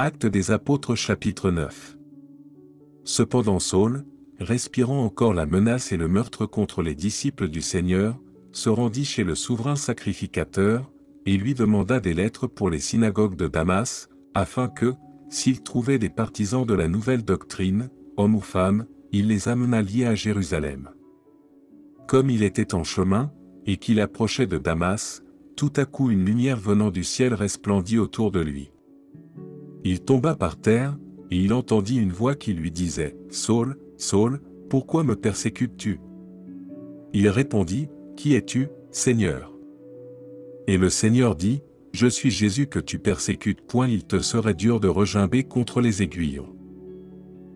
Acte des apôtres chapitre 9. Cependant Saul, respirant encore la menace et le meurtre contre les disciples du Seigneur, se rendit chez le souverain sacrificateur, et lui demanda des lettres pour les synagogues de Damas, afin que, s'il trouvait des partisans de la nouvelle doctrine, hommes ou femmes, il les amena liés à Jérusalem. Comme il était en chemin, et qu'il approchait de Damas, tout à coup une lumière venant du ciel resplendit autour de lui. Il tomba par terre, et il entendit une voix qui lui disait, Saul, Saul, pourquoi me persécutes-tu? Il répondit, Qui es-tu, Seigneur? Et le Seigneur dit, Je suis Jésus que tu persécutes. Point il te serait dur de regimber contre les aiguillons.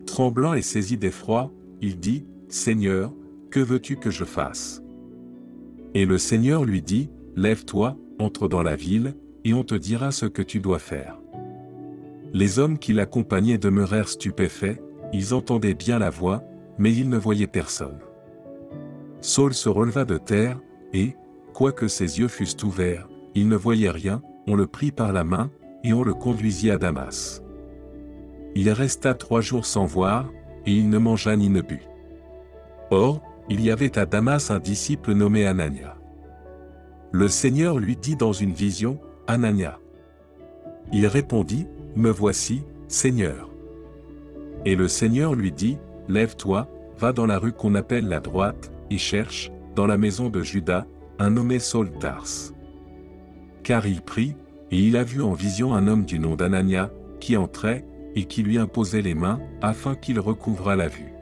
Tremblant et saisi d'effroi, il dit, Seigneur, que veux-tu que je fasse? Et le Seigneur lui dit, Lève-toi, entre dans la ville, et on te dira ce que tu dois faire. Les hommes qui l'accompagnaient demeurèrent stupéfaits, ils entendaient bien la voix, mais ils ne voyaient personne. Saul se releva de terre, et, quoique ses yeux fussent ouverts, il ne voyait rien, on le prit par la main, et on le conduisit à Damas. Il resta trois jours sans voir, et il ne mangea ni ne but. Or, il y avait à Damas un disciple nommé Anania. Le Seigneur lui dit dans une vision, Anania. Il répondit, Me voici, Seigneur. Et le Seigneur lui dit, Lève-toi, va dans la rue qu'on appelle la droite, et cherche, dans la maison de Judas, un nommé Saul. Car il prit, et il a vu en vision un homme du nom d'Anania, qui entrait, et qui lui imposait les mains, afin qu'il recouvrât la vue.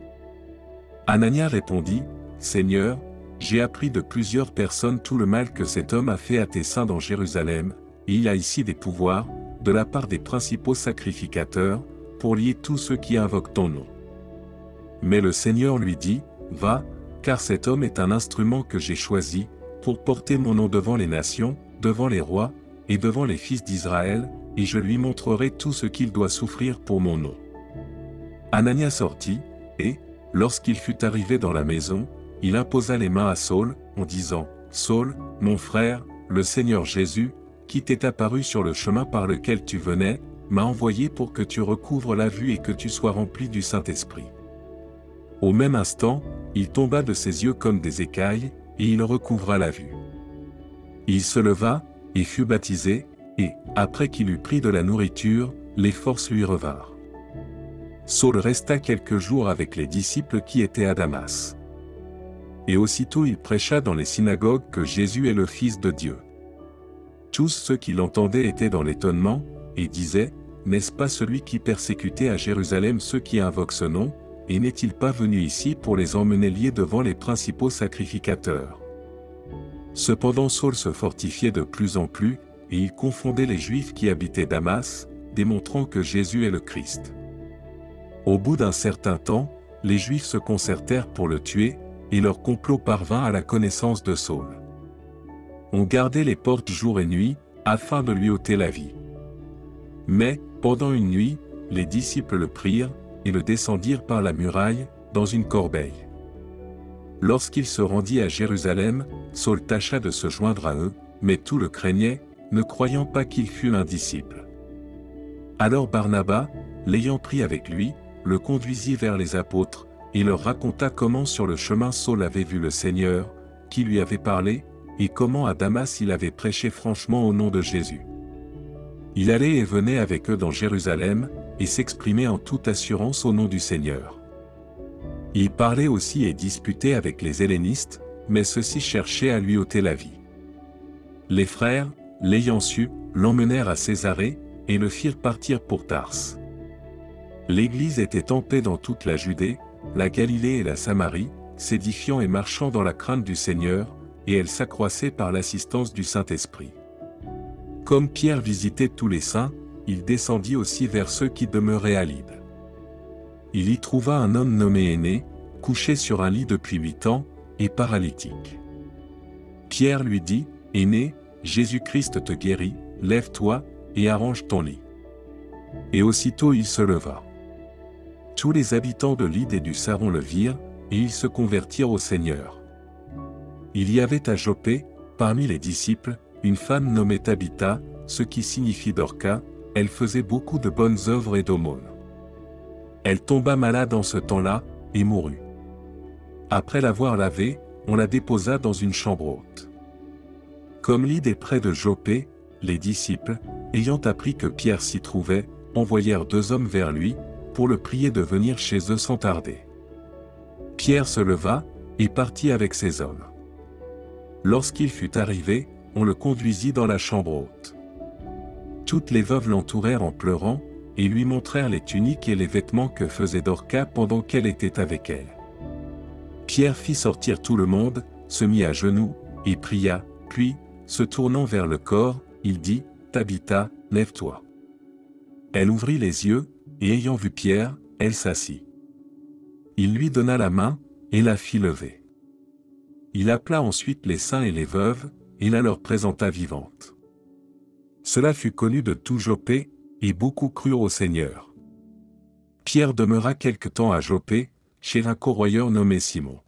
Anania répondit, Seigneur, j'ai appris de plusieurs personnes tout le mal que cet homme a fait à tes saints dans Jérusalem, et il a ici des pouvoirs, de la part des principaux sacrificateurs, pour lier tous ceux qui invoquent ton nom. Mais le Seigneur lui dit, Va, car cet homme est un instrument que j'ai choisi, pour porter mon nom devant les nations, devant les rois, et devant les fils d'Israël, et je lui montrerai tout ce qu'il doit souffrir pour mon nom. Anania sortit, et, lorsqu'il fut arrivé dans la maison, il imposa les mains à Saul, en disant, Saul, mon frère, le Seigneur Jésus, qui t'est apparu sur le chemin par lequel tu venais, m'a envoyé pour que tu recouvres la vue et que tu sois rempli du Saint-Esprit. Au même instant, il tomba de ses yeux comme des écailles, et il recouvra la vue. Il se leva, et fut baptisé, et, après qu'il eut pris de la nourriture, les forces lui revinrent. Saul resta quelques jours avec les disciples qui étaient à Damas. Et aussitôt il prêcha dans les synagogues que Jésus est le Fils de Dieu. Tous ceux qui l'entendaient étaient dans l'étonnement, et disaient, N'est-ce pas celui qui persécutait à Jérusalem ceux qui invoquent ce nom, et n'est-il pas venu ici pour les emmener liés devant les principaux sacrificateurs? Cependant Saul se fortifiait de plus en plus, et il confondait les Juifs qui habitaient Damas, démontrant que Jésus est le Christ. Au bout d'un certain temps, les Juifs se concertèrent pour le tuer, et leur complot parvint à la connaissance de Saul. On gardait les portes jour et nuit, afin de lui ôter la vie. Mais, pendant une nuit, les disciples le prirent, et le descendirent par la muraille, dans une corbeille. Lorsqu'il se rendit à Jérusalem, Saul tâcha de se joindre à eux, mais tout le craignait, ne croyant pas qu'il fût un disciple. Alors Barnabas, l'ayant pris avec lui, le conduisit vers les apôtres, et leur raconta comment sur le chemin Saul avait vu le Seigneur, qui lui avait parlé, et comment à Damas il avait prêché franchement au nom de Jésus. Il allait et venait avec eux dans Jérusalem, et s'exprimait en toute assurance au nom du Seigneur. Il parlait aussi et disputait avec les hellénistes, mais ceux-ci cherchaient à lui ôter la vie. Les frères, l'ayant su, l'emmenèrent à Césarée, et le firent partir pour Tars. L'Église était en paix dans toute la Judée, la Galilée et la Samarie, s'édifiant et marchant dans la crainte du Seigneur, et elle s'accroissait par l'assistance du Saint-Esprit. Comme Pierre visitait tous les saints, il descendit aussi vers ceux qui demeuraient à Lydde. Il y trouva un homme nommé Aîné, couché sur un lit depuis huit ans, et paralytique. Pierre lui dit, Aîné, Jésus-Christ te guérit, lève-toi, et arrange ton lit. Et aussitôt il se leva. Tous les habitants de l'Ide et du Saron le virent, et ils se convertirent au Seigneur. Il y avait à Jopé, parmi les disciples, une femme nommée Tabitha, ce qui signifie Dorca, elle faisait beaucoup de bonnes œuvres et d'aumônes. Elle tomba malade en ce temps-là, et mourut. Après l'avoir lavée, on la déposa dans une chambre haute. Comme l'idée près de Jopé, les disciples, ayant appris que Pierre s'y trouvait, envoyèrent deux hommes vers lui, pour le prier de venir chez eux sans tarder. Pierre se leva, et partit avec ces hommes. Lorsqu'il fut arrivé, on le conduisit dans la chambre haute. Toutes les veuves l'entourèrent en pleurant, et lui montrèrent les tuniques et les vêtements que faisait Dorca pendant qu'elle était avec elle. Pierre fit sortir tout le monde, se mit à genoux, et pria, puis, se tournant vers le corps, il dit, Tabitha, lève-toi. Elle ouvrit les yeux, et ayant vu Pierre, elle s'assit. Il lui donna la main, et la fit lever. Il appela ensuite les saints et les veuves, et la leur présenta vivante. Cela fut connu de tout Jopé, et beaucoup crurent au Seigneur. Pierre demeura quelque temps à Jopé, chez un corroyeur nommé Simon.